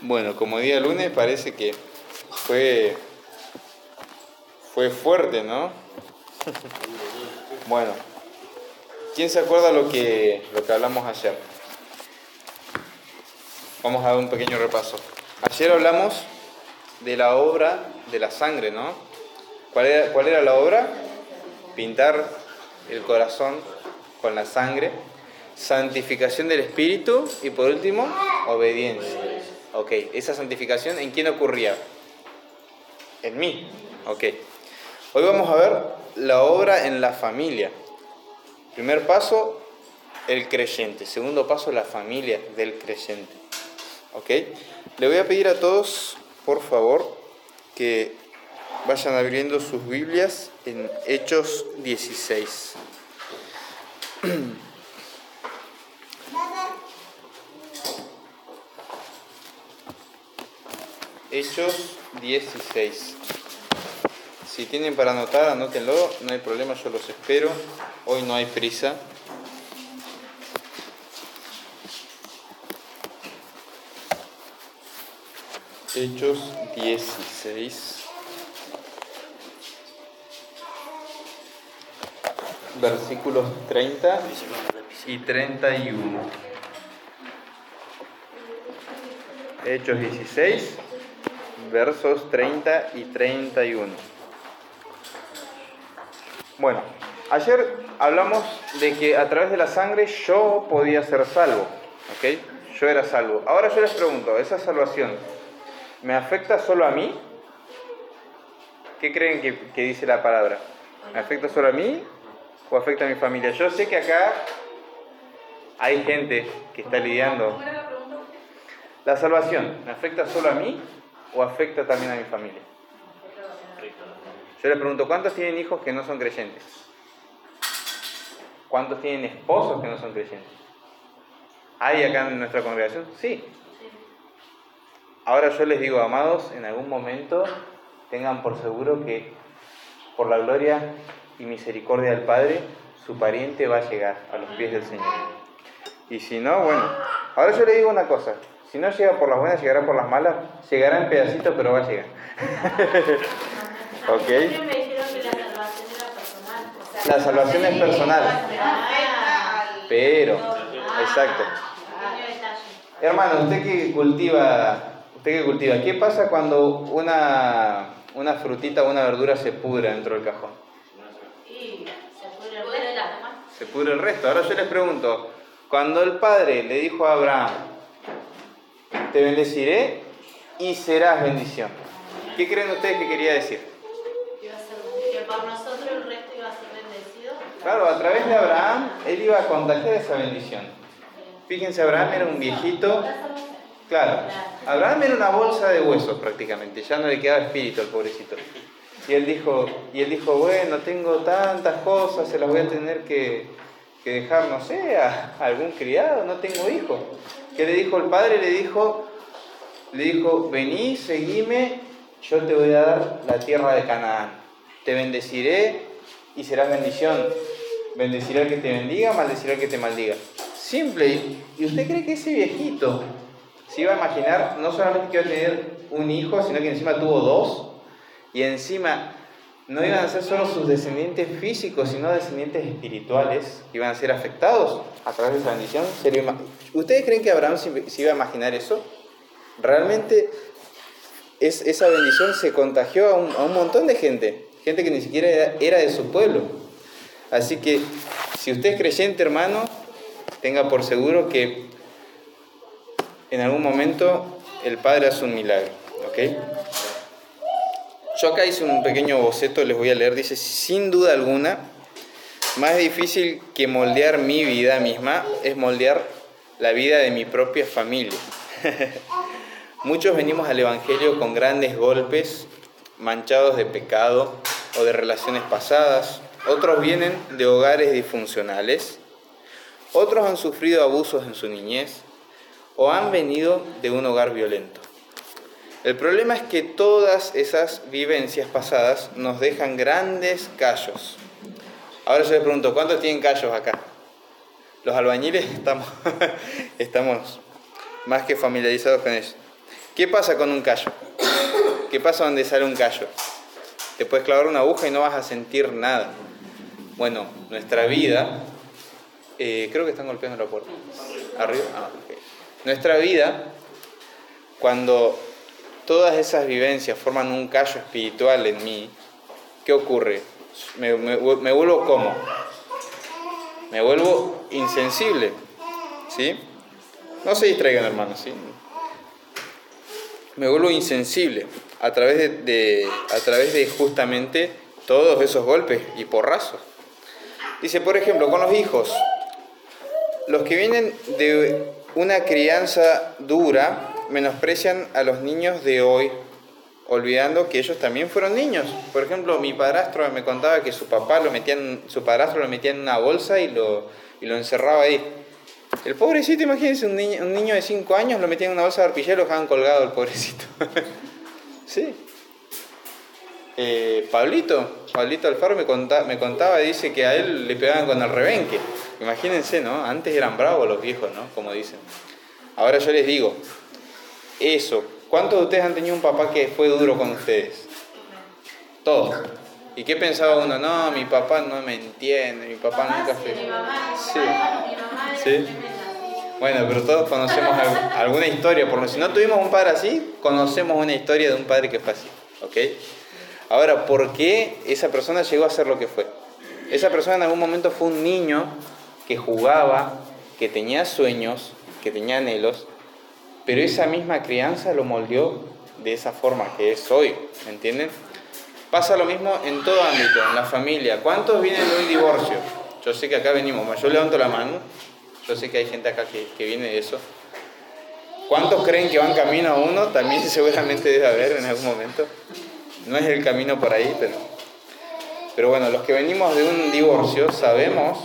Bueno, como día lunes parece que fue, fue fuerte, ¿no? bueno, ¿quién se acuerda lo que, lo que hablamos ayer? Vamos a dar un pequeño repaso. Ayer hablamos de la obra de la sangre, ¿no? ¿Cuál era, cuál era la obra? Pintar el corazón con la sangre, santificación del espíritu y por último, obediencia. Ok, esa santificación, ¿en quién ocurría? En mí. Ok. Hoy vamos a ver la obra en la familia. Primer paso, el creyente. Segundo paso, la familia del creyente. ¿Ok? Le voy a pedir a todos, por favor, que vayan abriendo sus Biblias en Hechos 16. Hechos 16. Si tienen para anotar, anótenlo, no hay problema, yo los espero. Hoy no hay prisa. Hechos 16. Versículos 30 y 31. Hechos 16, versos 30 y 31. Bueno, ayer hablamos de que a través de la sangre yo podía ser salvo, ¿ok? Yo era salvo. Ahora yo les pregunto, ¿esa salvación me afecta solo a mí? ¿Qué creen que, que dice la palabra? ¿Me afecta solo a mí o afecta a mi familia? Yo sé que acá hay gente que está lidiando. ¿La salvación me afecta solo a mí o afecta también a mi familia? Yo les pregunto, ¿cuántos tienen hijos que no son creyentes? ¿Cuántos tienen esposos que no son creyentes? ¿Hay acá en nuestra congregación? Sí. Ahora yo les digo, amados, en algún momento tengan por seguro que por la gloria y misericordia del Padre, su pariente va a llegar a los pies del Señor. Y si no, bueno, ahora yo le digo una cosa, si no llega por las buenas, llegará por las malas, llegará en pedacitos, pero va a llegar. ¿Ok? La salvación es personal. Pero, exacto. Hermano, usted que cultiva, usted que cultiva, ¿qué pasa cuando una, una frutita o una verdura se pudre dentro del cajón? Se pudre el resto. Ahora yo les pregunto, cuando el Padre le dijo a Abraham, te bendeciré y serás bendición. ¿Qué creen ustedes que quería decir? Que por nosotros el resto iba a ser bendecido. Claro, a través de Abraham, él iba a contagiar esa bendición. Fíjense, Abraham era un viejito. Claro, Abraham era una bolsa de huesos prácticamente, ya no le quedaba espíritu al pobrecito. Y él dijo, y él dijo bueno, tengo tantas cosas, se las voy a tener que, que dejar, no sé, a, algún criado, no tengo hijos. ¿Qué le dijo el padre? Le dijo, le dijo, vení, seguime, yo te voy a dar la tierra de Canaán. Te bendeciré y serás bendición. Bendeciré al que te bendiga, maldeciré al que te maldiga. Simple. ¿Y usted cree que ese viejito se iba a imaginar no solamente que iba a tener un hijo, sino que encima tuvo dos? Y encima no iban a ser solo sus descendientes físicos, sino descendientes espirituales que iban a ser afectados a través de esa bendición. ¿Se lo ima- ¿Ustedes creen que Abraham se iba a imaginar eso? Realmente es, esa bendición se contagió a un, a un montón de gente, gente que ni siquiera era, era de su pueblo. Así que si usted es creyente, hermano, tenga por seguro que en algún momento el Padre hace un milagro. ¿ok? Yo acá hice un pequeño boceto, les voy a leer, dice, sin duda alguna, más difícil que moldear mi vida misma es moldear la vida de mi propia familia. Muchos venimos al Evangelio con grandes golpes, manchados de pecado o de relaciones pasadas. Otros vienen de hogares disfuncionales. Otros han sufrido abusos en su niñez o han venido de un hogar violento. El problema es que todas esas vivencias pasadas nos dejan grandes callos. Ahora yo les pregunto, ¿cuántos tienen callos acá? Los albañiles estamos, estamos más que familiarizados con eso. ¿Qué pasa con un callo? ¿Qué pasa donde sale un callo? Te puedes clavar una aguja y no vas a sentir nada. Bueno, nuestra vida, eh, creo que están golpeando la puerta. Arriba. Ah, ok. Nuestra vida, cuando todas esas vivencias forman un callo espiritual en mí, ¿qué ocurre? Me, vuelvo como? Me vuelvo insensible. ¿Sí? No se distraigan, hermanos. ¿sí? Me vuelvo insensible a través de, de- a través de justamente todos esos golpes y porrazos. Dice, por ejemplo, con los hijos, los que vienen de una crianza dura menosprecian a los niños de hoy, olvidando que ellos también fueron niños. Por ejemplo, mi padrastro me contaba que su papá lo metía en- su padrastro lo metía en una bolsa y lo, y lo encerraba ahí. El pobrecito, imagínense, un niño, un niño de 5 años lo metían en una bolsa de arpillera y lo dejaban colgado el pobrecito. sí. Eh, Pablito, Pablito Alfaro me, conta- me contaba, dice que a él le pegaban con el rebenque. Imagínense, ¿no? Antes eran bravos los viejos, ¿no? Como dicen. Ahora yo les digo, eso, ¿cuántos de ustedes han tenido un papá que fue duro con ustedes? Todos. ¿Y qué pensaba uno? No, mi papá no me entiende, mi papá nunca fue... Mi mamá, Sí. mi mamá, Sí. Bueno, pero todos conocemos al- alguna historia, por lo si no tuvimos un padre así, conocemos una historia de un padre que fue así, ¿ok? Ahora, ¿por qué esa persona llegó a ser lo que fue? Esa persona en algún momento fue un niño que jugaba, que tenía sueños, que tenía anhelos, pero esa misma crianza lo moldeó de esa forma que es hoy, ¿me entienden? Pasa lo mismo en todo ámbito, en la familia. ¿Cuántos vienen de un divorcio? Yo sé que acá venimos, yo levanto la mano, yo sé que hay gente acá que, que viene de eso. ¿Cuántos creen que van camino a uno? También seguramente debe haber en algún momento. No es el camino por ahí, pero... Pero bueno, los que venimos de un divorcio sabemos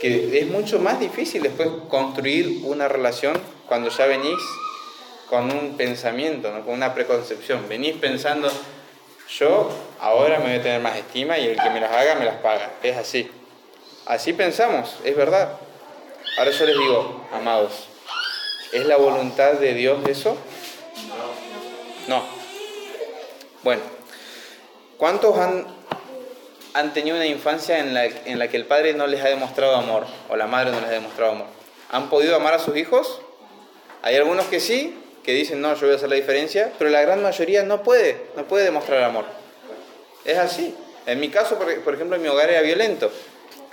que es mucho más difícil después construir una relación cuando ya venís con un pensamiento, ¿no? con una preconcepción. Venís pensando, yo ahora me voy a tener más estima y el que me las haga me las paga. Es así. Así pensamos, es verdad. Ahora yo les digo, amados, ¿es la voluntad de Dios eso? No. Bueno, ¿cuántos han, han tenido una infancia en la, en la que el padre no les ha demostrado amor o la madre no les ha demostrado amor? ¿Han podido amar a sus hijos? Hay algunos que sí, que dicen, no, yo voy a hacer la diferencia, pero la gran mayoría no puede, no puede demostrar amor. Es así. En mi caso, por, por ejemplo, en mi hogar era violento.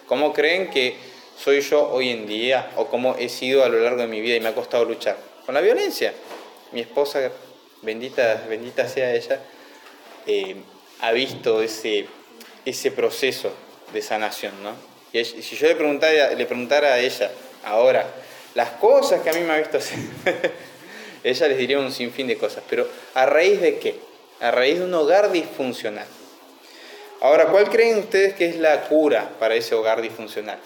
¿Cómo creen que soy yo hoy en día o cómo he sido a lo largo de mi vida y me ha costado luchar? Con la violencia. Mi esposa, bendita, bendita sea ella, eh, ha visto ese, ese proceso de sanación, ¿no? Y si yo le preguntara, le preguntara a ella ahora las cosas que a mí me ha visto hacer, ella les diría un sinfín de cosas, pero ¿a raíz de qué? A raíz de un hogar disfuncional. Ahora, ¿cuál creen ustedes que es la cura para ese hogar disfuncional?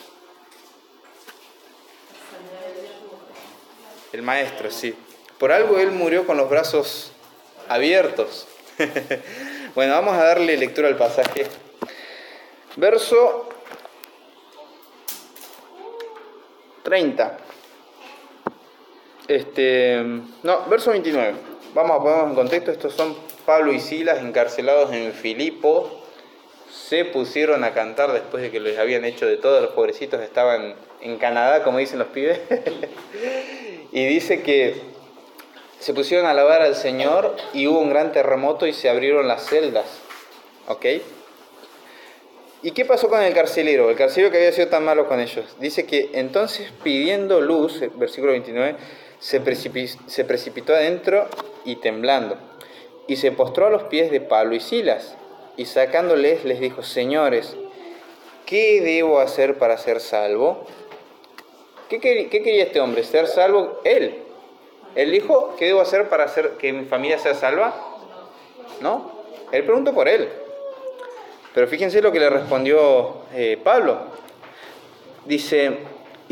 El maestro, sí. Por algo él murió con los brazos abiertos. bueno, vamos a darle lectura al pasaje. Verso 30. Este, no, verso 29. Vamos a ponernos en contexto. Estos son Pablo y Silas encarcelados en Filipo. Se pusieron a cantar después de que les habían hecho de todo. Los pobrecitos estaban en Canadá, como dicen los pibes. y dice que se pusieron a alabar al Señor y hubo un gran terremoto y se abrieron las celdas. ¿Ok? ¿Y qué pasó con el carcelero? El carcelero que había sido tan malo con ellos. Dice que entonces pidiendo luz, versículo 29, se, precipi- se precipitó adentro y temblando. Y se postró a los pies de Pablo y Silas. Y sacándoles les dijo, señores, ¿qué debo hacer para ser salvo? ¿Qué, quer- qué quería este hombre? ¿Ser salvo? Él. Él dijo, ¿qué debo hacer para hacer que mi familia sea salva? No. Él preguntó por él. Pero fíjense lo que le respondió eh, Pablo. Dice,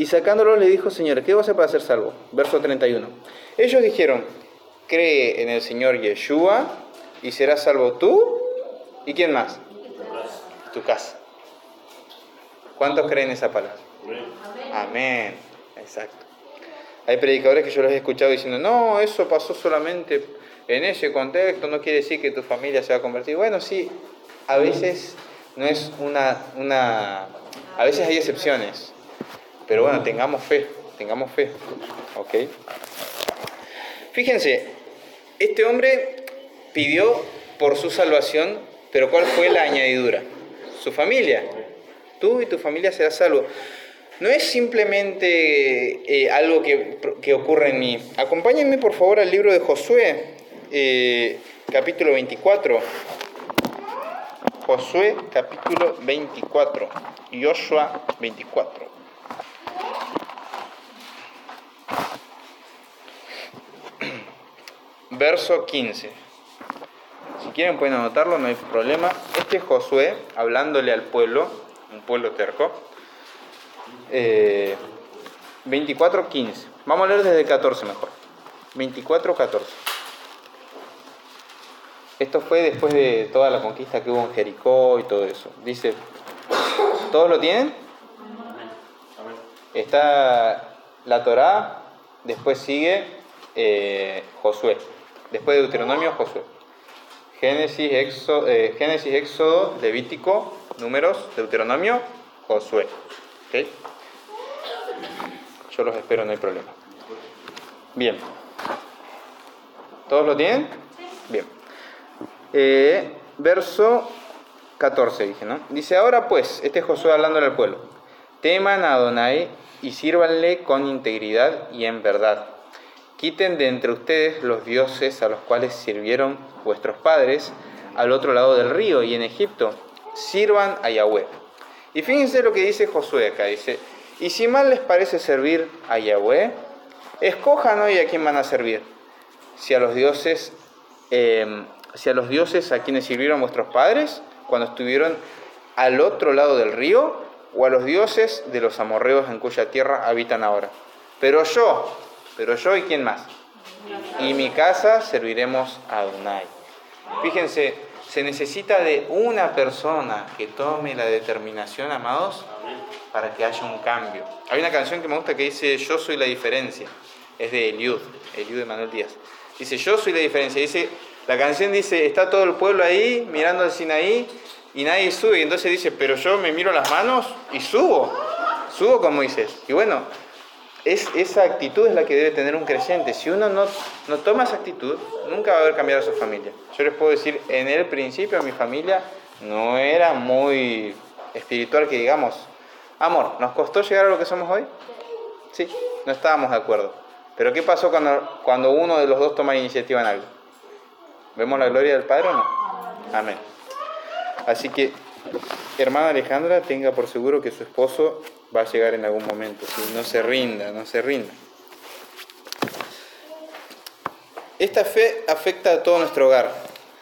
y sacándolo le dijo, Señor, ¿qué vas a hacer para ser salvo? Verso 31. Ellos dijeron, cree en el Señor Yeshua y serás salvo tú y quién más? Tu casa. ¿Cuántos creen esa palabra? Amén. Exacto. Hay predicadores que yo los he escuchado diciendo, no, eso pasó solamente en ese contexto, no quiere decir que tu familia se va a convertir. Bueno, sí, a veces no es una, una a veces hay excepciones, pero bueno, tengamos fe, tengamos fe, ¿ok? Fíjense, este hombre pidió por su salvación, pero ¿cuál fue la añadidura? Su familia. Tú y tu familia serás salvo. No es simplemente eh, algo que, que, ocurre en mí. Acompáñenme por favor al libro de Josué, eh, capítulo 24. Josué, capítulo 24. Joshua 24. Verso 15. Si quieren pueden anotarlo, no hay problema. Este es Josué hablándole al pueblo, un pueblo terco. Eh, 24, 15. Vamos a leer desde el 14 mejor. 24, 14. Esto fue después de toda la conquista que hubo en Jericó y todo eso. Dice, ¿todos lo tienen? Está la Torá, después sigue eh, Josué, después de Deuteronomio, Josué. Génesis, Éxodo, eh, Génesis, Levítico, Números, Deuteronomio, Josué. ¿Okay? Yo los espero, no hay problema. Bien. ¿Todos lo tienen? Bien. Eh, verso 14 dije, ¿no? Dice, ahora pues, este es Josué hablándole al pueblo, teman a Adonai y sírvanle con integridad y en verdad. Quiten de entre ustedes los dioses a los cuales sirvieron vuestros padres al otro lado del río y en Egipto. Sirvan a Yahweh. Y fíjense lo que dice Josué acá. Dice, y si mal les parece servir a Yahweh, escojan hoy a quién van a servir. Si a los dioses, eh, si a los dioses a quienes sirvieron vuestros padres cuando estuvieron al otro lado del río, o a los dioses de los amorreos en cuya tierra habitan ahora. Pero yo, pero yo y quién más. Y mi casa serviremos a Adonai. Fíjense, se necesita de una persona que tome la determinación, amados, para que haya un cambio. Hay una canción que me gusta que dice Yo soy la diferencia. Es de Eliud, Eliud de Manuel Díaz. Dice Yo soy la diferencia. Dice, la canción dice, está todo el pueblo ahí mirando al Sinaí y nadie sube. Y entonces dice, pero yo me miro las manos y subo. Subo como dices. Y bueno, es, esa actitud es la que debe tener un creyente. Si uno no, no toma esa actitud, nunca va a haber cambiado a su familia. Yo les puedo decir, en el principio mi familia no era muy espiritual que digamos, amor, ¿nos costó llegar a lo que somos hoy? Sí, no estábamos de acuerdo. Pero ¿qué pasó cuando, cuando uno de los dos toma iniciativa en algo? ¿Vemos la gloria del Padre o no? Amén. Así que, hermana Alejandra, tenga por seguro que su esposo va a llegar en algún momento. ¿sí? No se rinda, no se rinda. Esta fe afecta a todo nuestro hogar.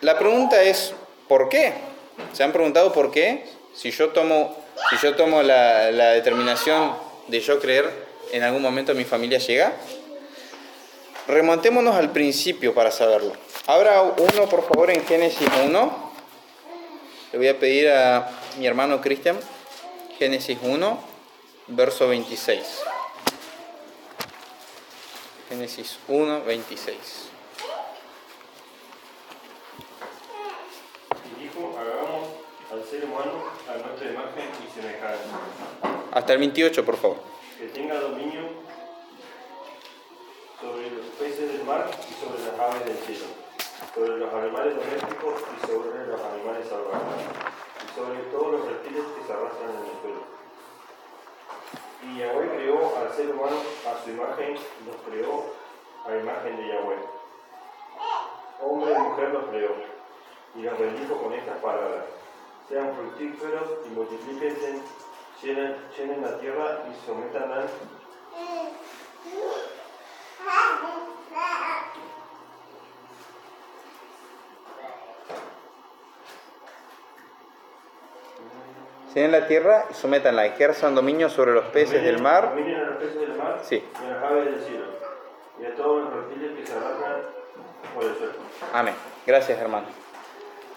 La pregunta es, ¿por qué? ¿Se han preguntado por qué? Si yo tomo, si yo tomo la, determinación de yo creer, ¿en algún momento mi familia llega? Remontémonos al principio para saberlo. Abra uno, por favor, en Génesis 1. Le voy a pedir a mi hermano Cristian, Génesis 1, verso 26. Génesis 1, 26. Y dijo, hagamos al ser humano a nuestra imagen y semejanza, Hasta el 28, por favor. que tenga dominio sobre los peces del mar y sobre las aves del cielo, sobre los animales domésticos y sobre los animales salvajes, y sobre todos los reptiles que se arrastran en el suelo. Y Yahweh creó al ser humano a su imagen, los creó a imagen de Yahweh. Hombre y mujer los creó, y los bendijo con estas palabras. Sean fructíferos y multiplíquense, llenen, la tierra y sometanla en la tierra y sometanla, ejerzan dominio sobre los peces del mar. Dominen a los peces del mar Sí. y a las aves del cielo, y a todos los reptiles que se arrastran por el suelo. Amén. Gracias, hermano.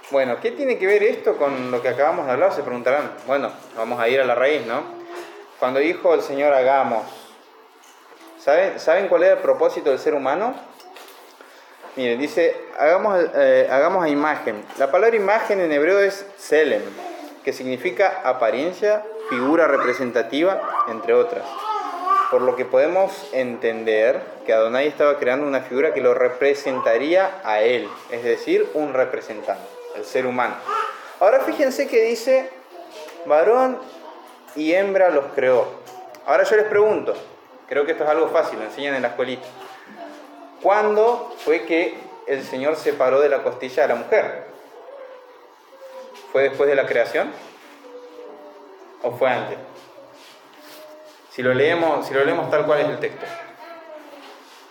Bueno, ¿qué tiene que ver esto con lo que acabamos de hablar? Se preguntarán. Bueno, vamos a ir a la raíz, ¿no? Cuando dijo el Señor hagamos, ¿Saben, ¿Saben cuál era el propósito del ser humano? Miren, dice, hagamos, eh, hagamos a imagen. La palabra imagen en hebreo es selem, que significa apariencia, figura representativa, entre otras. Por lo que podemos entender que Adonai estaba creando una figura que lo representaría a él, es decir, un representante, el ser humano. Ahora fíjense que dice, varón y hembra los creó. Ahora yo les pregunto, creo que esto es algo fácil, lo enseñan en la escuelita. ¿Cuándo fue que el Señor separó de la costilla a la mujer? ¿Fue después de la creación? ¿O fue antes? Si lo leemos, si lo leemos tal cual es el texto.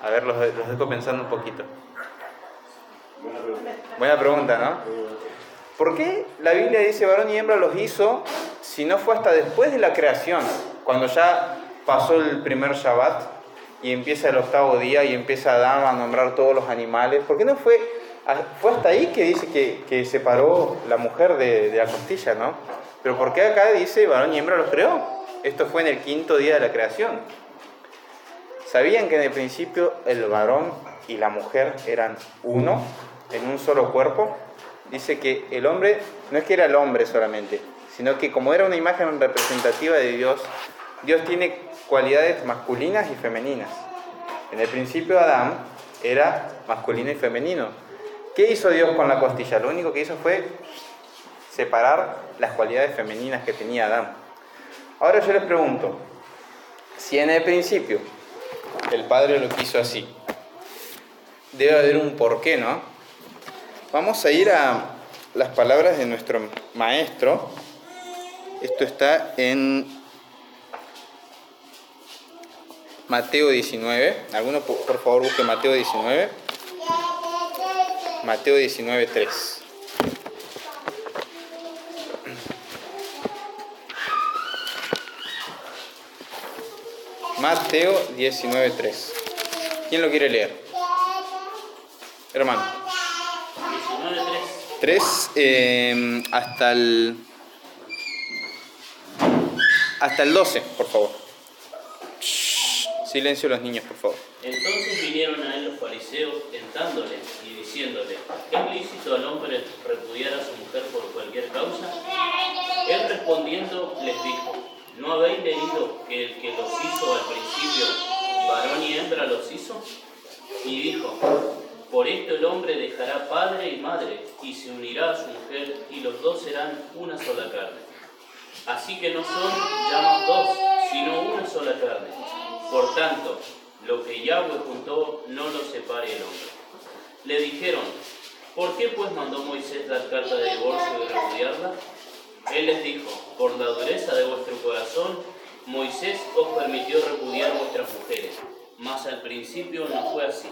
A ver, los, los dejo pensando un poquito. Buena pregunta. ¿no? ¿Por qué la Biblia dice varón y hembra los hizo si no fue hasta después de la creación? Cuando ya pasó el primer Shabbat y empieza el octavo día y empieza Adán a nombrar todos los animales. ¿Por qué no fue, fue hasta ahí que dice que, que separó la mujer de, de la costilla, ¿no? Pero ¿por qué acá dice varón y hembra los creó? Esto fue en el quinto día de la creación. ¿Sabían que en el principio el varón y la mujer eran uno, en un solo cuerpo? Dice que el hombre no es que era el hombre solamente, sino que como era una imagen representativa de Dios, Dios tiene cualidades masculinas y femeninas. En el principio Adán era masculino y femenino. ¿Qué hizo Dios con la costilla? Lo único que hizo fue separar las cualidades femeninas que tenía Adán. Ahora yo les pregunto, si en el principio el Padre lo quiso así, debe haber un porqué, ¿no? Vamos a ir a las palabras de nuestro maestro. Esto está en Mateo 19. ¿Alguno por favor busque Mateo 19? Mateo 19, 3. Mateo 19, 3. ¿Quién lo quiere leer? Hermano. 19.3. 3 eh, hasta el hasta el 12, por favor. Shh, Silencio los niños, por favor. Entonces vinieron a él los fariseos tentándole diciéndole, ¿es lícito al hombre repudiar a su mujer por cualquier causa? Él respondiendo les dijo, ¿no habéis leído que el que los hizo al principio, varón y hembra los hizo? Y dijo, por esto el hombre dejará padre y madre y se unirá a su mujer y los dos serán una sola carne. Así que no son ya dos, sino una sola carne. Por tanto, lo que Yahweh juntó no lo separe el hombre. Le dijeron, ¿por qué pues mandó Moisés dar carta de divorcio y repudiarla? Él les dijo, por la dureza de vuestro corazón, Moisés os permitió repudiar vuestras mujeres, mas al principio no fue así.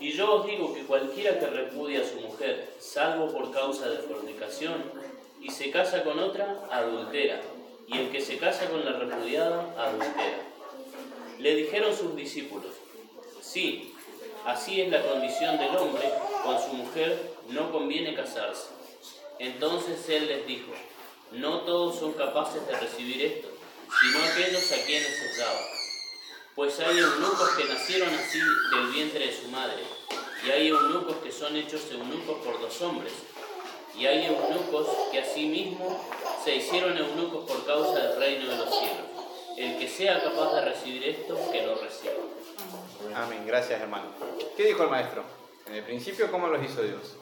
Y yo os digo que cualquiera que repudia a su mujer, salvo por causa de fornicación, y se casa con otra, adultera, y el que se casa con la repudiada, adultera. Le dijeron sus discípulos, sí, así es la condición del hombre, con su mujer no conviene casarse. Entonces él les dijo, no todos son capaces de recibir esto, sino aquellos a quienes es dado. Pues hay eunucos que nacieron así del vientre de su madre, y hay eunucos que son hechos eunucos por dos hombres, y hay eunucos que asimismo se hicieron eunucos por causa del reino de los cielos. El que sea capaz de recibir esto, que lo reciba. Amén, gracias hermano. ¿Qué dijo el maestro? En el principio, ¿cómo los hizo Dios?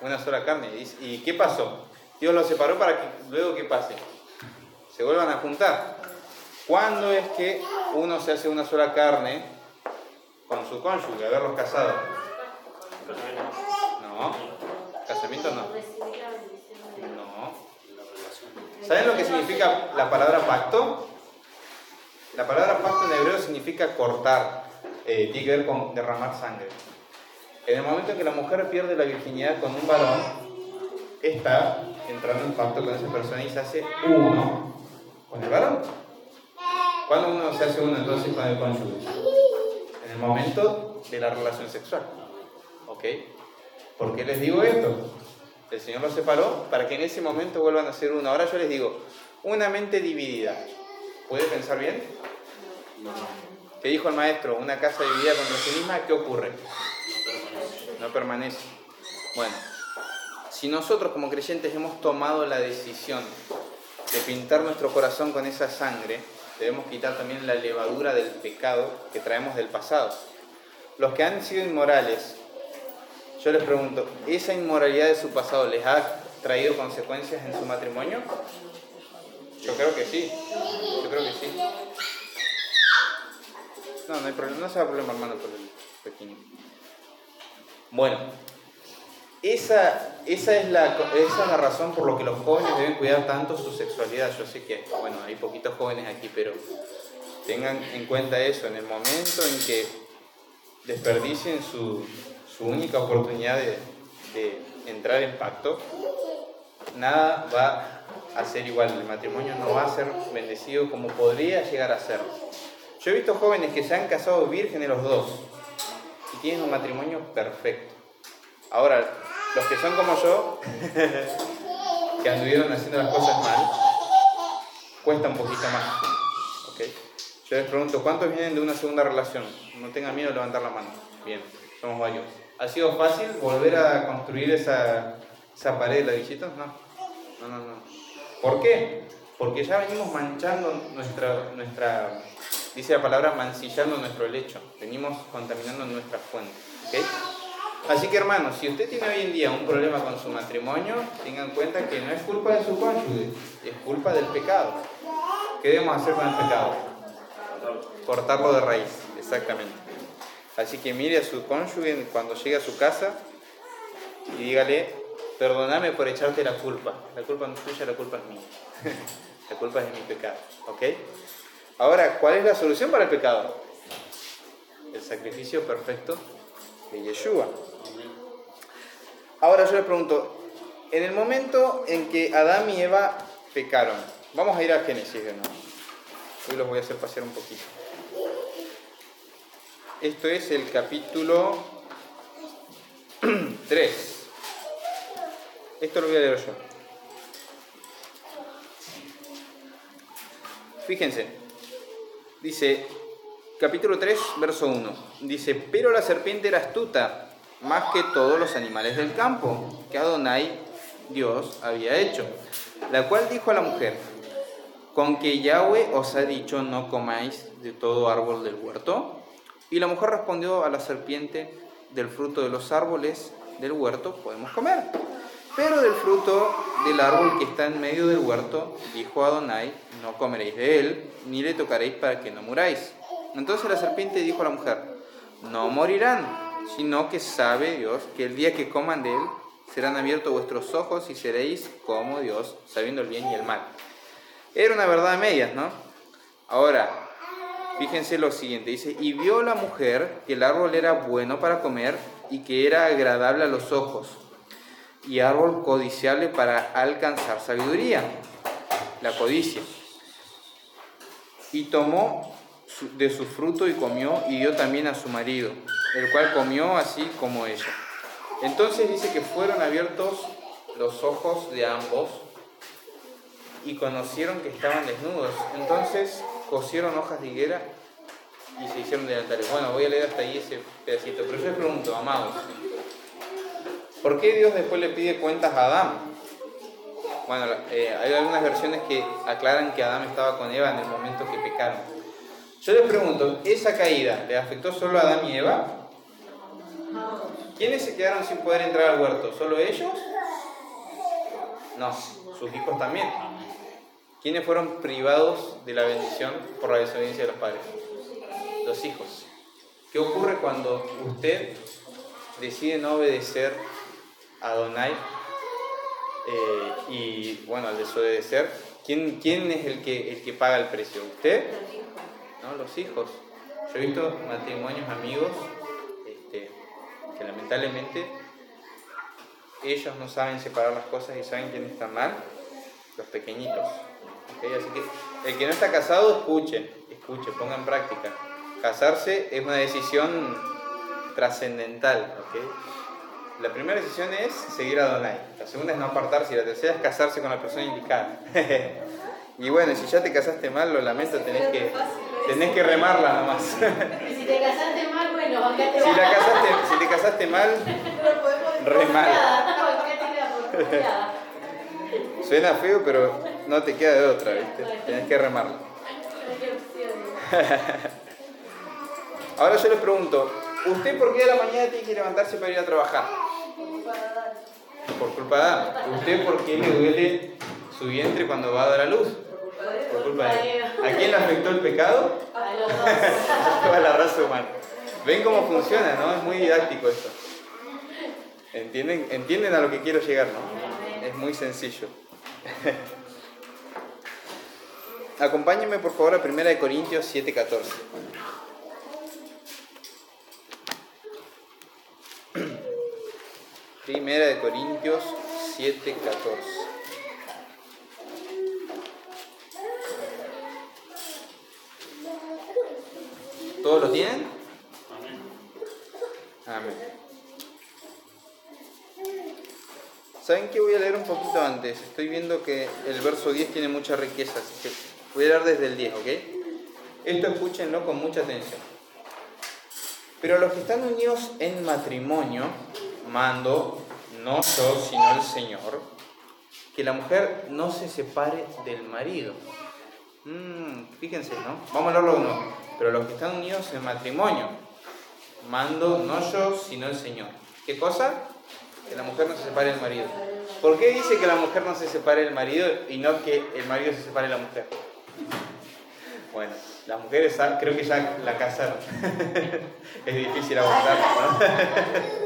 Una sola carne. ¿Y qué pasó? Dios los separó para que luego qué pase. Se vuelvan a juntar. ¿Cuándo es que uno se hace una sola carne con su cónyuge, haberlos casado? No. ¿Casamiento no? No. ¿Saben lo que significa la palabra pacto? La palabra pacto en hebreo significa cortar, eh, tiene que ver con derramar sangre. En el momento en que la mujer pierde la virginidad con un varón, está entrando en pacto con esa persona y se hace uno con el varón. ¿Cuándo uno se hace uno entonces con el cónyuge? En el momento de la relación sexual. ¿Ok? ¿Por qué les digo esto? El Señor los separó para que en ese momento vuelvan a ser uno. Ahora yo les digo, una mente dividida, ¿puede pensar bien? ¿Qué dijo el maestro? Una casa dividida contra sí misma, ¿qué ocurre? No permanece. No permanece. Bueno, si nosotros como creyentes hemos tomado la decisión de pintar nuestro corazón con esa sangre, debemos quitar también la levadura del pecado que traemos del pasado. Los que han sido inmorales, yo les pregunto, ¿esa inmoralidad de su pasado les ha traído consecuencias en su matrimonio? Yo creo que sí. Sí. No, no hay problema, no se va a problema, hermano, por el pequeño. Bueno, esa, esa, es la, esa es la razón por la que los jóvenes deben cuidar tanto su sexualidad. Yo sé que, bueno, hay poquitos jóvenes aquí, pero tengan en cuenta eso, en el momento en que desperdicien su, su única oportunidad de, de entrar en pacto, nada va a ser igual, el matrimonio no va a ser bendecido como podría llegar a ser. Yo he visto jóvenes que se han casado vírgenes los dos y tienen un matrimonio perfecto. Ahora, los que son como yo, que anduvieron haciendo las cosas mal, cuesta un poquito más. ¿ok? Yo les pregunto, ¿cuántos vienen de una segunda relación? No tengan miedo de levantar la mano. Bien, somos varios. ¿Ha sido fácil volver a construir esa, esa pared de ladrillitos? No. No, no, no. ¿Por qué? Porque ya venimos manchando nuestra, nuestra, dice la palabra, mancillando nuestro lecho. Venimos contaminando nuestra fuente. ¿ok? Así que hermanos, si usted tiene hoy en día un problema con su matrimonio, tengan en cuenta que no es culpa de su cónyuge, es culpa del pecado. ¿Qué debemos hacer con el pecado? Cortarlo de raíz, exactamente. Así que mire a su cónyuge cuando llegue a su casa y dígale, perdóname por echarte la culpa. La culpa no es tuya, la culpa es mía. la culpa es de mi pecado. ¿Ok? Ahora, ¿cuál es la solución para el pecado? El sacrificio perfecto de Yeshua. Ahora yo les pregunto, en el momento en que Adán y Eva pecaron, vamos a ir a Génesis de nuevo. Hoy los voy a hacer pasear un poquito. Esto es el capítulo 3. Esto lo voy a leer yo. Fíjense, dice, capítulo 3, verso 1, dice, pero la serpiente era astuta, más que todos los animales del campo, que Adonai, Dios, había hecho, la cual dijo a la mujer, con que Yahweh os ha dicho no comáis de todo árbol del huerto. Y la mujer respondió a la serpiente, del fruto de los árboles del huerto podemos comer. Pero del fruto del árbol que está en medio del huerto, dijo Adonai, no comeréis de él, ni le tocaréis para que no muráis. Entonces la serpiente dijo a la mujer, no morirán, sino que sabe Dios que el día que coman de él, serán abiertos vuestros ojos y seréis como Dios, sabiendo el bien y el mal. Era una verdad a medias, ¿no? Ahora, fíjense lo siguiente, dice, y vio la mujer que el árbol era bueno para comer y que era agradable a los ojos, y árbol codiciable para alcanzar sabiduría, la codicia. Y tomó de su fruto y comió y dio también a su marido, el cual comió así como ella. Entonces dice que fueron abiertos los ojos de ambos y conocieron que estaban desnudos. Entonces cosieron hojas de higuera y se hicieron delantales. Bueno, voy a leer hasta ahí ese pedacito, pero yo les pregunto, amados, ¿por qué Dios después le pide cuentas a Adán? Bueno, eh, hay algunas versiones que aclaran que Adán estaba con Eva en el momento que pecaron. Yo les pregunto, ¿esa caída le afectó solo a Adán y Eva? ¿Quiénes se quedaron sin poder entrar al huerto? ¿Solo ellos? No, sus hijos también. ¿Quiénes fueron privados de la bendición por la desobediencia de los padres? Los hijos. ¿Qué ocurre cuando usted decide no obedecer a Donai? Eh, y bueno, al desobedecer, ¿quién, quién es el que, el que paga el precio? ¿Usted? No, los hijos. Yo he visto matrimonios amigos este, que lamentablemente ellos no saben separar las cosas y saben quién está mal, los pequeñitos. ¿ok? Así que el que no está casado, escuche, escuche, ponga en práctica. Casarse es una decisión trascendental. ¿ok? La primera decisión es seguir a Donai, la segunda es no apartarse y la tercera es casarse con la persona indicada. y bueno, si ya te casaste mal, lo lamento, tenés que Tenés que remarla nomás. Y si te casaste mal, bueno, bancate Si, la casaste, si te casaste mal, re mal. Suena feo, pero no te queda de otra, ¿viste? Tenés que remarla. Ahora yo les pregunto, ¿usted por qué a la mañana tiene que levantarse para ir a trabajar? Por culpa de Adán. ¿Usted por qué le duele su vientre cuando va a dar a luz? Por culpa de él. ¿A quién le afectó el pecado? A los dos. A toda la raza humana. ¿Ven cómo funciona, no? Es muy didáctico esto. ¿Entienden, ¿Entienden a lo que quiero llegar, no? Es muy sencillo. Acompáñenme por favor a 1 Corintios 7:14. Primera de Corintios 7:14. ¿Todos lo tienen? Amén. ¿Saben qué voy a leer un poquito antes? Estoy viendo que el verso 10 tiene mucha riqueza, así que voy a leer desde el 10, ¿ok? Esto escúchenlo con mucha atención. Pero los que están unidos en matrimonio, mando, no yo, sino el Señor, que la mujer no se separe del marido. Mm, fíjense, ¿no? Vamos a leerlo uno. Pero los que están unidos en matrimonio, mando, no yo, sino el Señor. ¿Qué cosa? Que la mujer no se separe del marido. ¿Por qué dice que la mujer no se separe del marido y no que el marido se separe de la mujer? Bueno, las mujeres creo que ya la casaron. es difícil ¿no?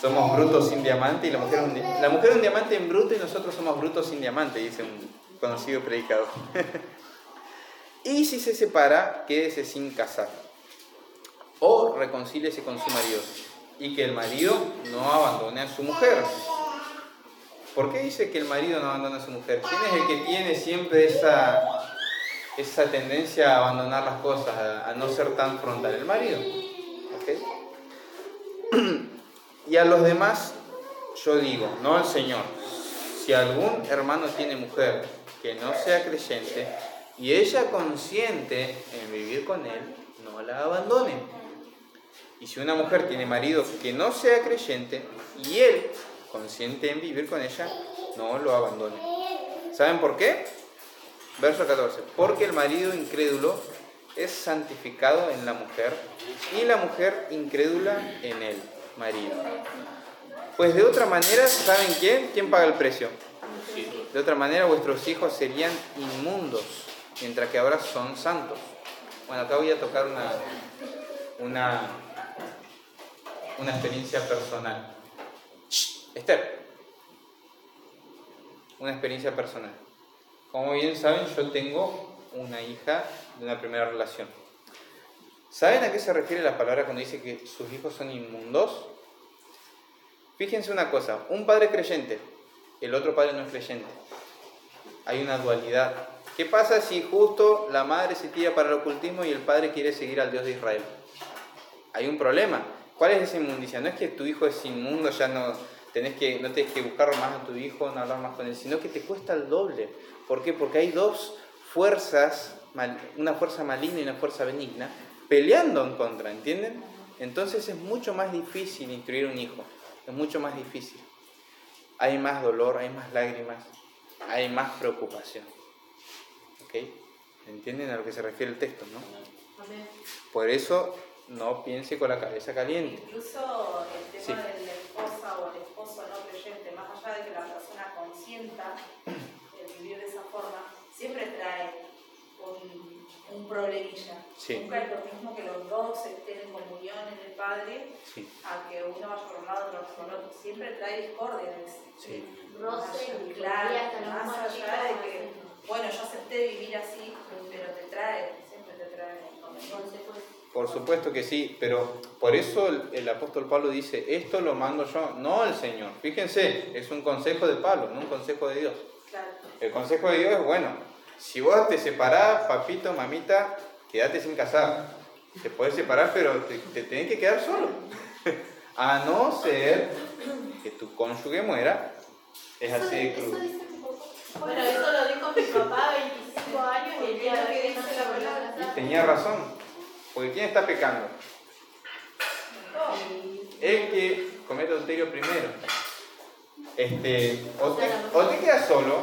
somos brutos sin diamante y la mujer, un, la mujer un diamante en bruto y nosotros somos brutos sin diamante, dice un conocido predicador. y si se separa, quédese sin casar. O reconcíliese con su marido. Y que el marido no abandone a su mujer. ¿Por qué dice que el marido no abandona a su mujer? ¿Quién es el que tiene siempre esa, esa tendencia a abandonar las cosas, a, a no ser tan frontal? El marido. ¿Ok? Y a los demás, yo digo, no al Señor. Si algún hermano tiene mujer que no sea creyente y ella consiente en vivir con él, no la abandone. Y si una mujer tiene marido que no sea creyente y él consiente en vivir con ella, no lo abandone. ¿Saben por qué? Verso 14. Porque el marido incrédulo es santificado en la mujer y la mujer incrédula en el marido. Pues de otra manera, ¿saben quién? ¿Quién paga el precio? De otra manera, vuestros hijos serían inmundos, mientras que ahora son santos. Bueno, acá voy a tocar una, una, una experiencia personal. Esther, una experiencia personal. Como bien saben, yo tengo una hija de una primera relación. ¿Saben a qué se refiere la palabra cuando dice que sus hijos son inmundos? Fíjense una cosa, un padre creyente, el otro padre no es creyente. Hay una dualidad. ¿Qué pasa si justo la madre se tira para el ocultismo y el padre quiere seguir al Dios de Israel? Hay un problema. ¿Cuál es esa inmundicia? No es que tu hijo es inmundo, ya no tenés que, no tenés que buscar más a tu hijo, no hablar más con él, sino que te cuesta el doble. ¿Por qué? Porque hay dos fuerzas, una fuerza maligna y una fuerza benigna, peleando en contra, ¿entienden? Entonces es mucho más difícil instruir un hijo, es mucho más difícil. Hay más dolor, hay más lágrimas, hay más preocupación. ¿Ok? ¿Entienden a lo que se refiere el texto, no? Por eso no piense con la cabeza caliente. Incluso el tema Sí. de la esposa o el esposo no creyente, más allá de que la persona consienta el vivir de esa forma, siempre trae un, problemilla. Sí. Nunca es lo mismo que los dos estén en comunión en el Padre Sí, a que uno vaya por un lado y otro por otro. Siempre trae discordia en ese. sí. Roce y Claro, más más allá de que, bueno, yo acepté vivir así, pero te trae, siempre te trae consecuencias. Por supuesto que sí, pero por eso el, el apóstol Pablo dice, esto lo mando yo, no el Señor. Fíjense, es un consejo de Pablo, no un consejo de Dios. Claro. El consejo de Dios es, bueno, si vos te separás, papito, mamita, quédate sin casar. Te puedes separar, pero te, te tenés que quedar solo. A no ser que tu cónyuge muera, es Eso así de dice poco. Bueno, eso lo dijo mi papá 25 años y el día de hoy no se lo volvió a Y casar. tenía razón. Porque ¿quién está pecando? El que comete adulterio primero. Este, o, te, o te quedas solo,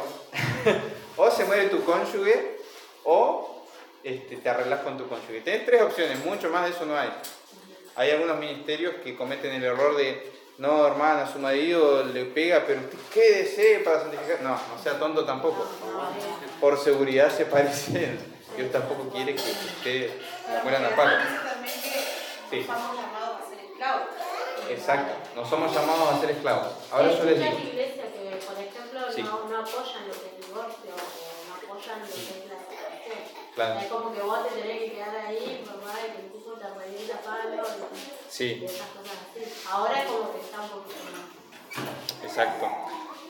o se muere tu cónyuge, o este, te arreglas con tu cónyuge. Tienes tres opciones, mucho más de eso no hay. Hay algunos ministerios que cometen el error de, no, hermana, su marido le pega, pero usted quédese para santificar. No, no sea tonto tampoco. Por seguridad se parecen. Dios tampoco quiere que usted mueran a palo. Sí. Exacto, no somos llamados a ser esclavos. Ahora yo les digo, muchas iglesias que, por ejemplo, Sí. Divorcio o no apoyan lo que es la separación. Claro. Es como que vos te tenés que quedar ahí, mamá, y que el tipo te revienta palo y, Sí. y esas cosas así. Ahora es como que está un poquito más. exacto.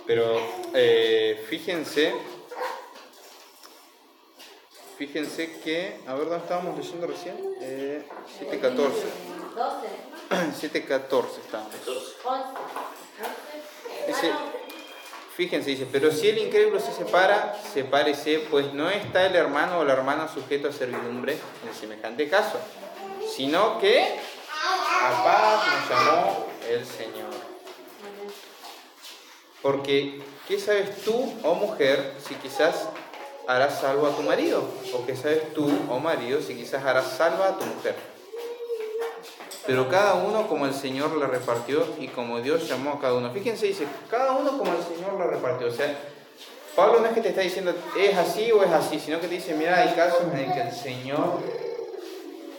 Pero eh, fíjense, fíjense que, a ver, ¿dónde estábamos leyendo recién? Eh, 7.14. 12, 7.14 estábamos. 14. 11, 11. Dice- Ah. Fíjense, dice, pero si el incrédulo se separa, sepárese, pues no está el hermano o la hermana sujeto a servidumbre en semejante caso, sino que a paz nos llamó el Señor. Porque, ¿qué sabes tú, oh mujer, si quizás harás salvo a tu marido? ¿O qué sabes tú, oh marido, si quizás harás salva a tu mujer? Pero cada uno como el Señor le repartió y como Dios llamó a cada uno. Fíjense, dice, cada uno como el Señor le repartió. O sea, Pablo no es que te está diciendo es así o es así, sino que te dice, mira, hay casos en el que el Señor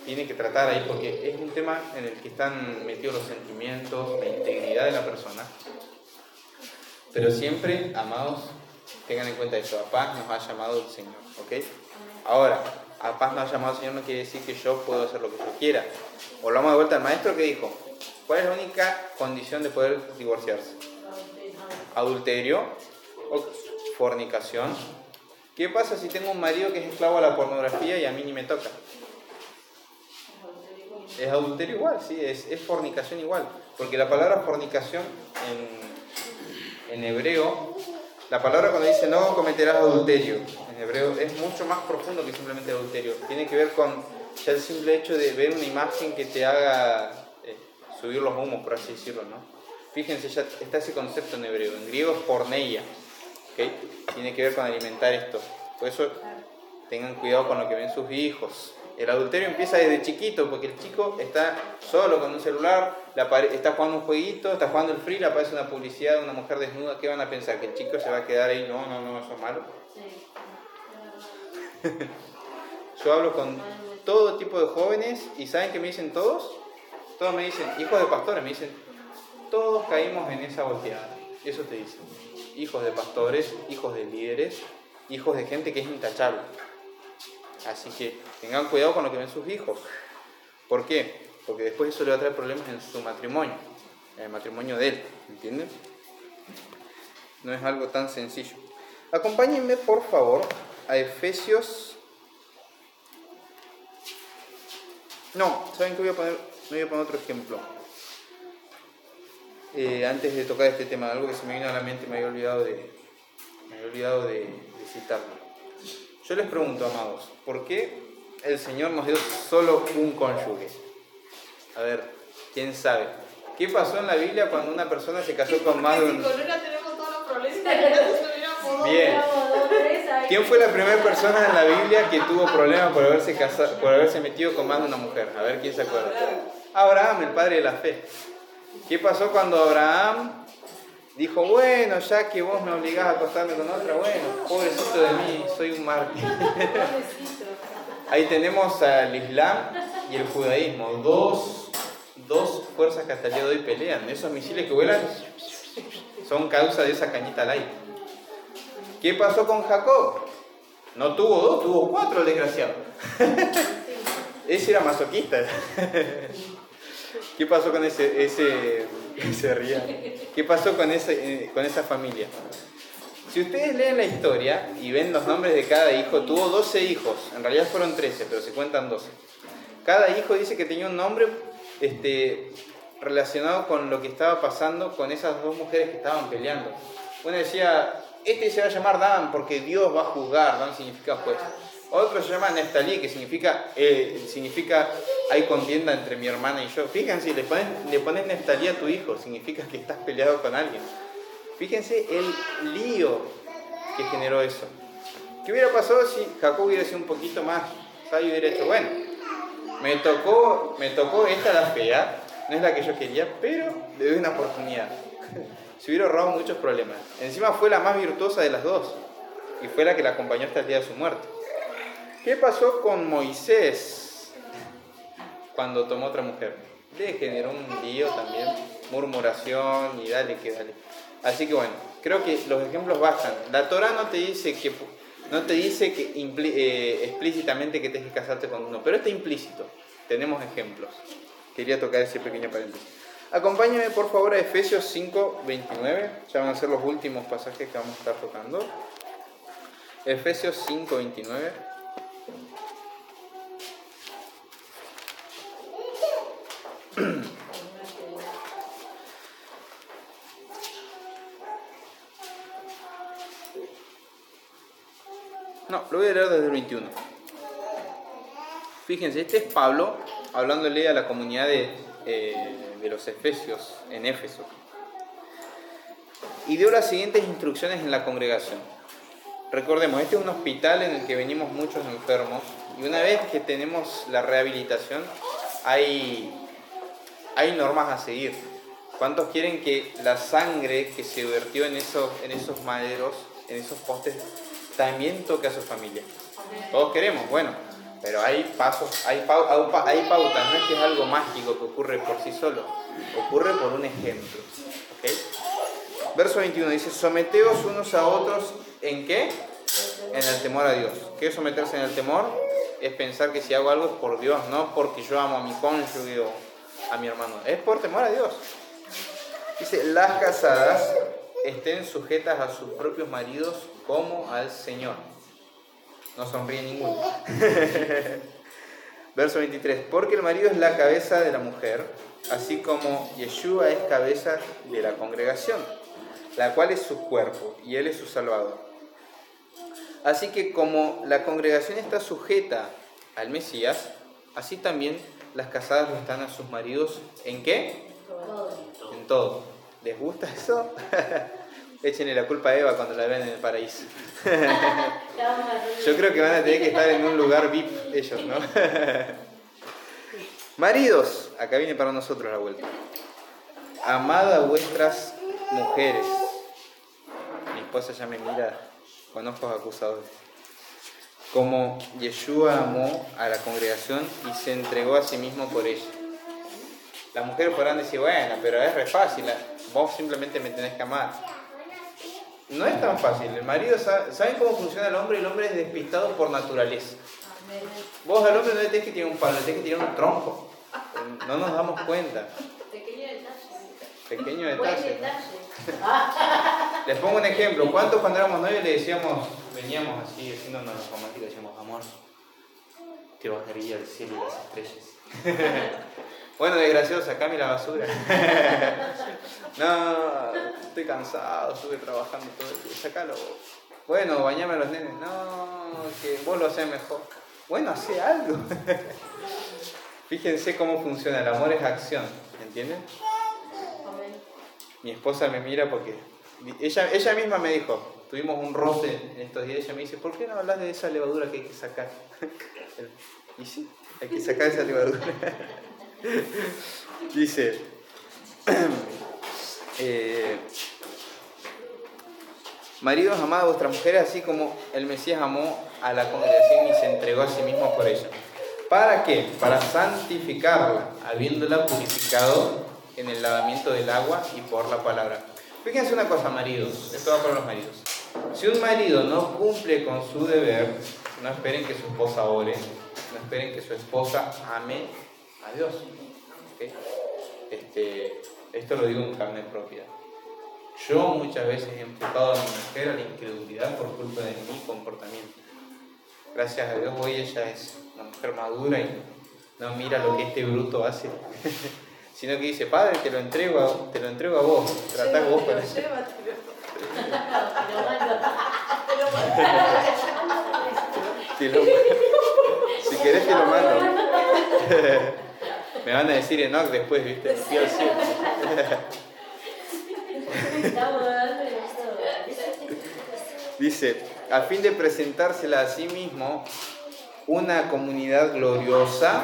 tiene que tratar ahí, porque es un tema en el que están metidos los sentimientos, la integridad de la persona. Pero siempre, amados, tengan en cuenta eso, a paz nos ha llamado el Señor, ¿ok? Ahora, a paz nos ha llamado el Señor no quiere decir que yo puedo hacer lo que yo quiera. Volvamos de vuelta al maestro que dijo, ¿cuál es la única condición de poder divorciarse? Adulterio o fornicación. ¿Qué pasa si tengo un marido que es esclavo a la pornografía y a mí ni me toca? Es adulterio igual, sí, es, es fornicación igual. Porque la palabra fornicación en, en hebreo, la palabra cuando dice no cometerás adulterio, en hebreo es mucho más profundo que simplemente adulterio. Tiene que ver con el simple hecho de ver una imagen que te haga eh, subir los humos, por así decirlo, ¿no? Fíjense, ya está ese concepto en hebreo. En griego es porneia, ¿ok? Tiene que ver con alimentar esto. Por eso tengan cuidado con lo que ven sus hijos. El adulterio empieza desde chiquito, porque el chico está solo con un celular, está jugando un jueguito, está jugando el free, le aparece una publicidad de una mujer desnuda. ¿Qué van a pensar? ¿Que el chico se va a quedar ahí? No, no, no, eso es malo. Yo hablo con todo tipo de jóvenes y ¿saben qué me dicen todos? Todos me dicen, hijos de pastores, me dicen, todos caímos en esa volteada. Eso te dicen. Hijos de pastores, hijos de líderes, hijos de gente que es intachable. Así que tengan cuidado con lo que ven sus hijos. ¿Por qué? Porque después eso le va a traer problemas en su matrimonio, en el matrimonio de él, ¿entienden? No es algo tan sencillo. Acompáñenme, por favor, a Efesios. No, ¿saben qué voy a poner? Me voy a poner otro ejemplo. Eh, antes de tocar este tema, algo que se me vino a la mente y me había olvidado de, me había olvidado de, de citarlo. Yo les pregunto, amados, ¿por qué el Señor nos dio solo un cónyuge? A ver, ¿quién sabe? ¿Qué pasó en la Biblia cuando una persona se casó con más de Si un... con una tenemos todos los problemas, entonces tuviéramos dos. Bien. ¿Quién fue la primera persona en la Biblia que tuvo problemas por haberse, casado, por haberse metido con más de una mujer? A ver quién se acuerda. Abraham, el padre de la fe. ¿Qué pasó cuando Abraham dijo, bueno, ya que vos me obligás a acostarme con otra, bueno, pobrecito de mí, soy un mártir? Ahí tenemos al Islam y el judaísmo, dos, dos fuerzas que hasta el día de hoy pelean. Esos misiles que vuelan son causa de esa cañita al aire. ¿Qué pasó con Jacob? No tuvo dos, tuvo cuatro el desgraciado. Ese era masoquista. ¿Qué pasó con ese, ese, ese ría? ¿Qué pasó con, ese, eh, con esa familia? Si ustedes leen la historia y ven los nombres de cada hijo, tuvo 12 hijos, en realidad fueron 13, pero se cuentan 12. Cada hijo dice que tenía un nombre este, relacionado con lo que estaba pasando con esas dos mujeres que estaban peleando. Una decía este se va a llamar Dan porque Dios va a juzgar, Dan significa juez. Otro se llama Neftalí, que significa, eh, significa hay contienda entre mi hermana y yo. Fíjense, le pones, le pones Neftalí a tu hijo, significa que estás peleado con alguien. Fíjense el lío que generó eso. ¿Qué hubiera pasado si Jacob hubiera sido un poquito más sabio y hubiera bueno, me tocó, me tocó esta la fea, no es la que yo quería, pero le doy una oportunidad. Se hubiera ahorrado muchos problemas. Encima fue la más virtuosa de las dos y fue la que la acompañó hasta el día de su muerte. ¿Qué pasó con Moisés cuando tomó otra mujer? Le generó un lío también, murmuración y dale que dale. Así que bueno, creo que los ejemplos bastan. La Torah no te dice que no te dice que eh, explícitamente que tienes que casarte con uno, pero está implícito. Tenemos ejemplos. Quería tocar ese pequeño paréntesis. Acompáñame por favor a Efesios 5, 29. Ya van a ser los últimos pasajes que vamos a estar tocando. Efesios 5, 29. No, lo voy a leer desde el 21. Fíjense, este es Pablo hablándole a la comunidad de, eh, de los Efesios en Éfeso. Y dio las siguientes instrucciones en la congregación. Recordemos, este es un hospital en el que venimos muchos enfermos y una vez que tenemos la rehabilitación hay, hay normas a seguir. ¿Cuántos quieren que la sangre que se vertió en esos, en esos maderos, en esos postes, también toque a su familia? Todos queremos, bueno, pero hay pasos, hay, hay pautas, no es que es algo mágico que ocurre por sí solo, ocurre por un ejemplo. Verso 21 dice, someteos unos a otros en qué? En el temor a Dios. ¿Qué es someterse en el temor? Es pensar que si hago algo es por Dios, no porque yo amo a mi cónyuge o a mi hermano. Es por temor a Dios. Dice, las casadas estén sujetas a sus propios maridos como al Señor. No sonríe ninguno. Verso 23. Porque el marido es la cabeza de la mujer, así como Yeshua es cabeza de la congregación, la cual es su cuerpo y él es su salvador. Así que como la congregación está sujeta al Mesías, así también las casadas lo están a sus maridos en qué? En todo. ¿Les gusta eso? Échenle la culpa a Eva cuando la vean en el paraíso. Yo creo que van a tener que estar en un lugar VIP ellos, ¿no? Maridos, acá viene para nosotros la vuelta. Amad a vuestras mujeres. Mi esposa ya me mira con ojos acusadores. Como Yeshua amó a la congregación y se entregó a sí mismo por ella. Las mujeres podrán decir, bueno, pero es re fácil, vos simplemente me tenés que amar. No es tan fácil. El marido sabe, ¿saben cómo funciona el hombre? El hombre es despistado por naturaleza. Vos al hombre no le tenés que tirar un palo, le tenés que tirar un tronco. No nos damos cuenta. Pequeño detalle. Pequeño detalle. Les pongo un ejemplo. ¿Cuántos cuando éramos novios le decíamos, veníamos así haciéndonos románticos, decíamos, amor, te bajaría el cielo y las estrellas? bueno, desgracioso, sacame la basura. no, estoy cansado, estuve trabajando todo el día, sacalo Bueno, bañame a los nenes. No, que vos lo haces mejor. Bueno, hace algo. Fíjense cómo funciona, el amor es acción, ¿entienden? Mi esposa me mira porque ella, ella misma me dijo, tuvimos un roce en estos días, ella me dice, ¿por qué no hablas de esa levadura que hay que sacar? y sí, hay que sacar esa levadura. Dice, eh, maridos amados a vuestras mujeres, así como el Mesías amó a la congregación y se entregó a sí mismo por ella. ¿Para qué? Para santificarla, habiéndola purificado en el lavamiento del agua y por la palabra. Fíjense una cosa, maridos, esto va para los maridos. Si un marido no cumple con su deber, no esperen que su esposa ore, no esperen que su esposa ame a Dios. Este, esto lo digo en carne propia. Yo muchas veces he empujado a mi mujer a la incredulidad por culpa de mi comportamiento. Gracias a Dios hoy ella es una mujer madura y no mira lo que este bruto hace, sino que dice, Padre, te lo entrego a, te lo entrego a vos, tratá vos con eso. Te lo- si querés te lo mando. Me van a decir Enoch después, ¿viste? Estamos dando esto. Dice, a fin de presentársela a sí mismo una comunidad gloriosa.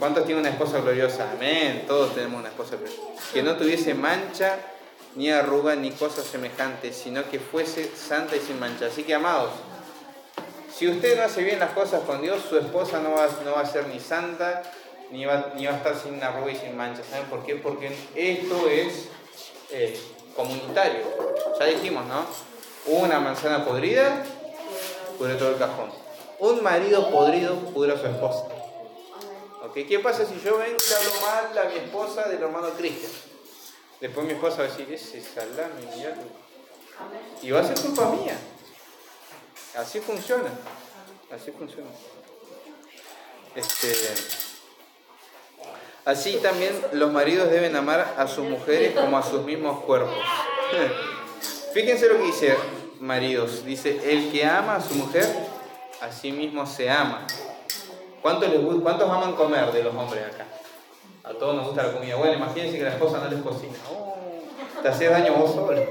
¿Cuántos tienen una esposa gloriosa? Amén, todos tenemos una esposa gloriosa. Que no tuviese mancha, ni arruga, ni cosa semejante, sino que fuese santa y sin mancha. Así que, amados, si usted no hace bien las cosas con Dios, su esposa no va, no va a ser ni santa, ni va, ni va a estar sin arruga y sin mancha. ¿Saben por qué? Porque esto es eh, comunitario. Ya dijimos, ¿no? Una manzana podrida pudre todo el cajón. Un marido podrido pudre a su esposa. ¿Ok? ¿Qué pasa si yo vengo y hablo mal a mi esposa del hermano Cristian? Después mi esposa va a decir, ese salame, mirá". Y va a ser culpa mía. Así funciona. Así funciona. Este, así también los maridos deben amar a sus mujeres como a sus mismos cuerpos. Fíjense lo que dice maridos. Dice, el que ama a su mujer, a sí mismo se ama. ¿Cuántos, les ¿Cuántos aman comer de los hombres acá? A todos nos gusta la comida. Bueno, imagínense que la esposa no les cocina. Oh, te hacías daño vos solo.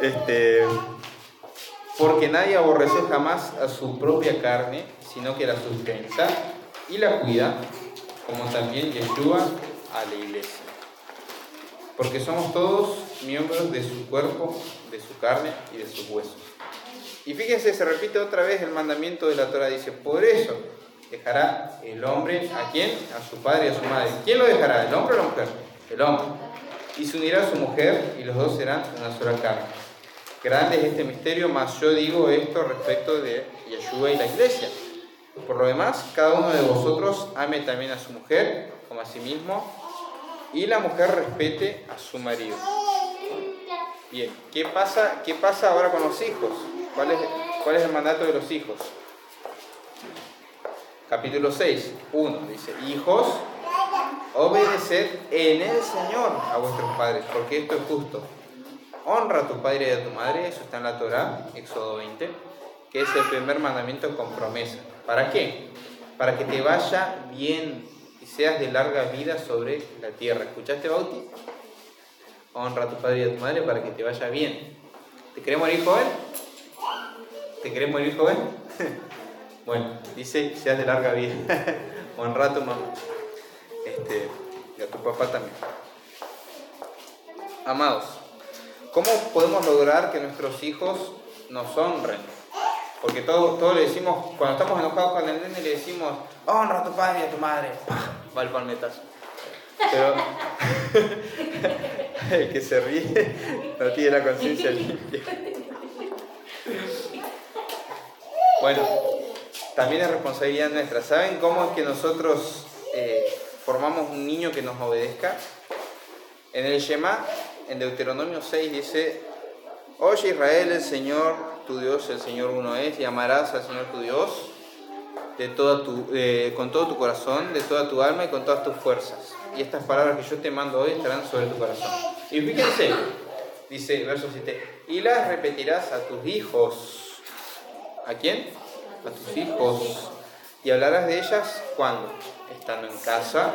este, porque nadie aborrece jamás a su propia carne, sino que la sustenta y la cuida, como también Yeshua a la iglesia. Porque somos todos miembros de su cuerpo, de su carne y de sus huesos. Y fíjense, se repite otra vez el mandamiento de la Torah. Dice, por eso dejará el hombre a quién? A su padre y a su madre. ¿Quién lo dejará? ¿El hombre o la mujer? El hombre. Y se unirá a su mujer y los dos serán una sola carne. Grande es este misterio, mas yo digo esto respecto de Yeshua y la iglesia. Por lo demás, cada uno de vosotros ame también a su mujer como a sí mismo y la mujer respete a su marido. Bien, ¿qué pasa, qué pasa ahora con los hijos? ¿Cuál es, ¿Cuál es el mandato de los hijos? Capítulo 6, 1 dice, hijos, obedeced en el Señor a vuestros padres, porque esto es justo. Honra a tu padre y a tu madre, eso está en la Torah, Éxodo 20, que es el primer mandamiento con promesa. ¿Para qué? Para que te vaya bien y seas de larga vida sobre la tierra. ¿Escuchaste, Bauti? Honra a tu padre y a tu madre para que te vaya bien. ¿Te querés morir joven? ¿Te querés morir joven? bueno, dice seas de larga vida. Honra a tu mamá. Este, y a tu papá también. Amados, ¿cómo podemos lograr que nuestros hijos nos honren? Porque todos todo le decimos, cuando estamos enojados con el nene, le decimos, honra a tu padre y a tu madre. ¡Pah! Va el palmetazo. Pero el que se ríe no tiene la conciencia limpia. Bueno, también es responsabilidad nuestra. ¿Saben cómo es que nosotros eh, formamos un niño que nos obedezca? En el Shema, en Deuteronomio 6 dice, Oye Israel, el Señor tu Dios, el Señor uno es, y amarás al Señor tu Dios de toda tu, eh, con todo tu corazón, de toda tu alma y con todas tus fuerzas. Y estas palabras que yo te mando hoy estarán sobre tu corazón. Y fíjense, dice verso 7, y las repetirás a tus hijos. ¿A quién? A tus hijos. Y hablarás de ellas cuando? Estando en casa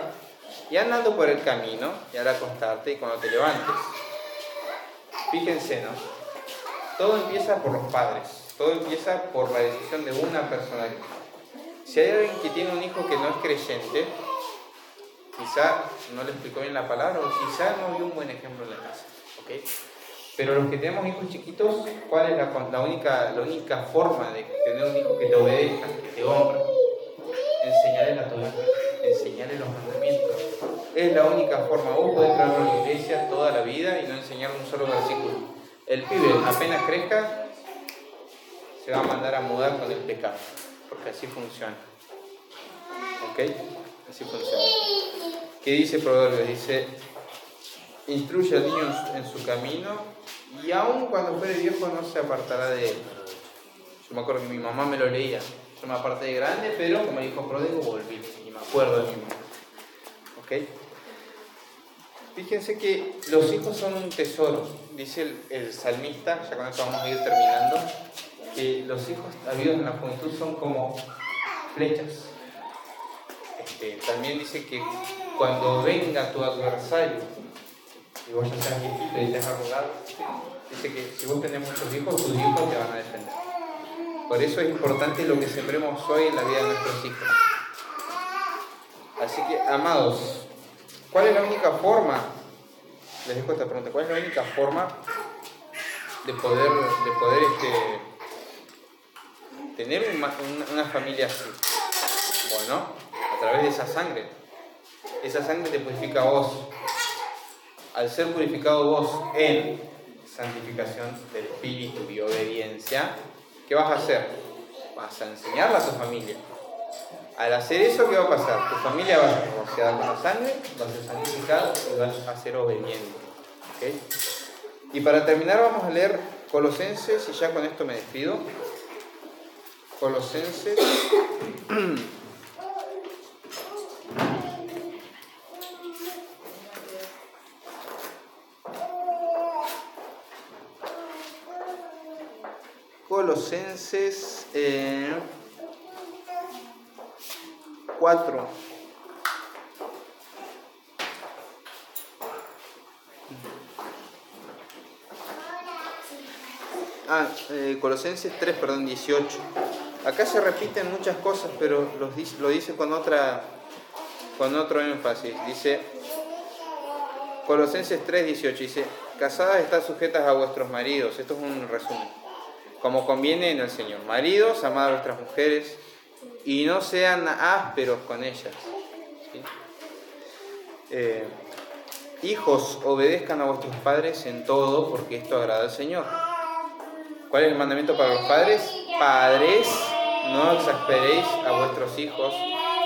y andando por el camino y al acostarte y cuando te levantes. Fíjense, ¿no? Todo empieza por los padres, todo empieza por la decisión de una persona. Si hay alguien que tiene un hijo que no es creyente, quizá no le explicó bien la palabra o quizá no dio un buen ejemplo en la casa. ¿ok? Pero los que tenemos hijos chiquitos, ¿cuál es la, la única, la única forma de tener un hijo que te obedezca, que te honra? Enseñarle la Torah, enseñarle los mandamientos. Es la única forma. Vos podés traerlo a la iglesia toda la vida y no enseñarle un solo versículo. El pibe apenas crezca, se va a mandar a mudar con el pecado, porque así funciona. ¿Ok? Así funciona. ¿Qué dice Proverbios? Dice, instruye al niño en su camino y aun cuando fuere viejo no se apartará de él. Yo me acuerdo que mi mamá me lo leía. Yo me aparté de grande, pero como dijo pródigo, volví. Y me acuerdo de mi mamá. ¿Ok? Fíjense que los hijos son un tesoro, dice el, salmista, ya con esto vamos a ir terminando, que los hijos habidos en la juventud son como flechas. Este, también dice que cuando venga tu adversario, y vos ya seas viejito y te has arrugado, dice que si vos tenés muchos hijos, tus hijos te van a defender. Por eso es importante lo que sembremos hoy en la vida de nuestros hijos. Así que, amados, ¿cuál es la única forma? Les dejo esta pregunta, ¿cuál es la única forma de poder, de poder este, tener una, familia así? Bueno, a través de esa sangre. Esa sangre te purifica a vos. Al ser purificado vos en santificación del espíritu y obediencia, ¿qué vas a hacer? Vas a enseñarla a tu familia. Al hacer eso, ¿qué va a pasar? Tu familia va a quedar con la sangre, va a ser santificada y vas a ser obediente. Y para terminar vamos a leer Colosenses y ya con esto me despido. Colosenses Colosenses eh, 4. Ah, eh, Colosenses 3, perdón, 18. Acá se repiten muchas cosas, pero los dice- lo dice con otra con otro énfasis. Dice Colosenses 3, 18. Dice, casadas están sujetas a vuestros maridos. Esto es un resumen. Como conviene en el Señor. Maridos, amad a vuestras mujeres y no sean ásperos con ellas. Eh, hijos, obedezcan a vuestros padres en todo, porque esto agrada al Señor. ¿Cuál es el mandamiento para los padres? Padres, no exasperéis a vuestros hijos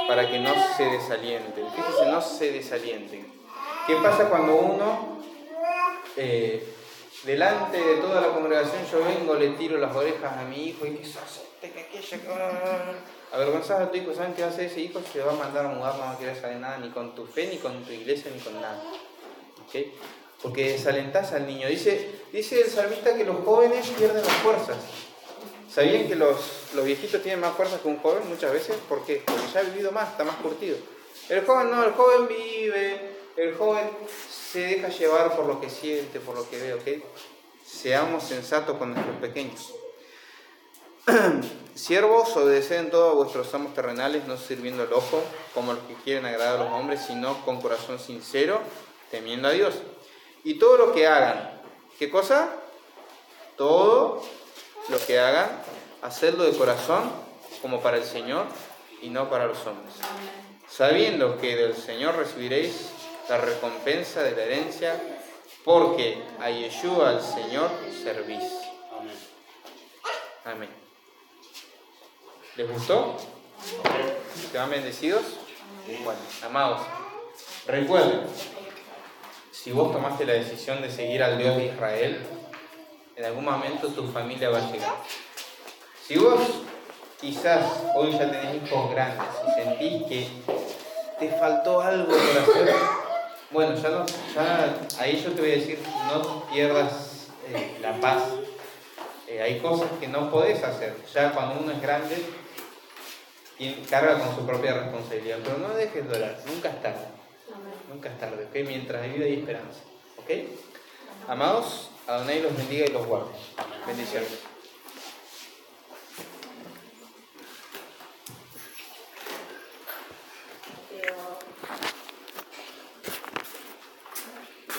para que no se desalienten. Fíjense, no se desalienten. ¿Qué pasa cuando uno, eh, delante de toda la congregación, yo vengo, le tiro las orejas a mi hijo y que sos este, que aquella, que... Avergonzás a tu hijo, ¿saben qué hacer ese hijo? Se va a mandar a mudar, no va a querer saber nada, ni con tu fe, ni con tu iglesia, ni con nada. ¿Ok? Porque desalentás al niño. Dice, dice el salmista que los jóvenes pierden las fuerzas. ¿Sabían que los, los viejitos tienen más fuerzas que un joven muchas veces? ¿Por qué? Porque ya ha vivido más, está más curtido. El joven no, el joven vive, el joven se deja llevar por lo que siente, por lo que ve, ¿ok? Seamos sensatos con nuestros pequeños. Siervos, obedeced en todo a vuestros amos terrenales, no sirviendo el ojo como los que quieren agradar a los hombres, sino con corazón sincero, temiendo a Dios. Y todo lo que hagan, ¿qué cosa? Todo lo que hagan, hacedlo de corazón como para el Señor y no para los hombres. Sabiendo que del Señor recibiréis la recompensa de la herencia, porque a Yeshua, al Señor, servís. Amén. Amén. ¿Les gustó? ¿Quedan bendecidos? Bueno, amados, recuerden, si vos tomaste la decisión de seguir al Dios de Israel, en algún momento tu familia va a llegar. Si vos quizás hoy ya tenés hijos grandes y sentís que te faltó algo por hacer, bueno, ya, no, ya ahí yo te voy a decir, no pierdas eh, la paz. Eh, hay cosas que no podés hacer. Ya cuando uno es grande, tiene- carga con su propia responsabilidad. Pero no dejes de orar, nunca es tarde. Nunca es tarde, ¿ok? Mientras hay vida y esperanza. ¿Ok? Amados, Adonai los bendiga y los guarde. Bendiciones.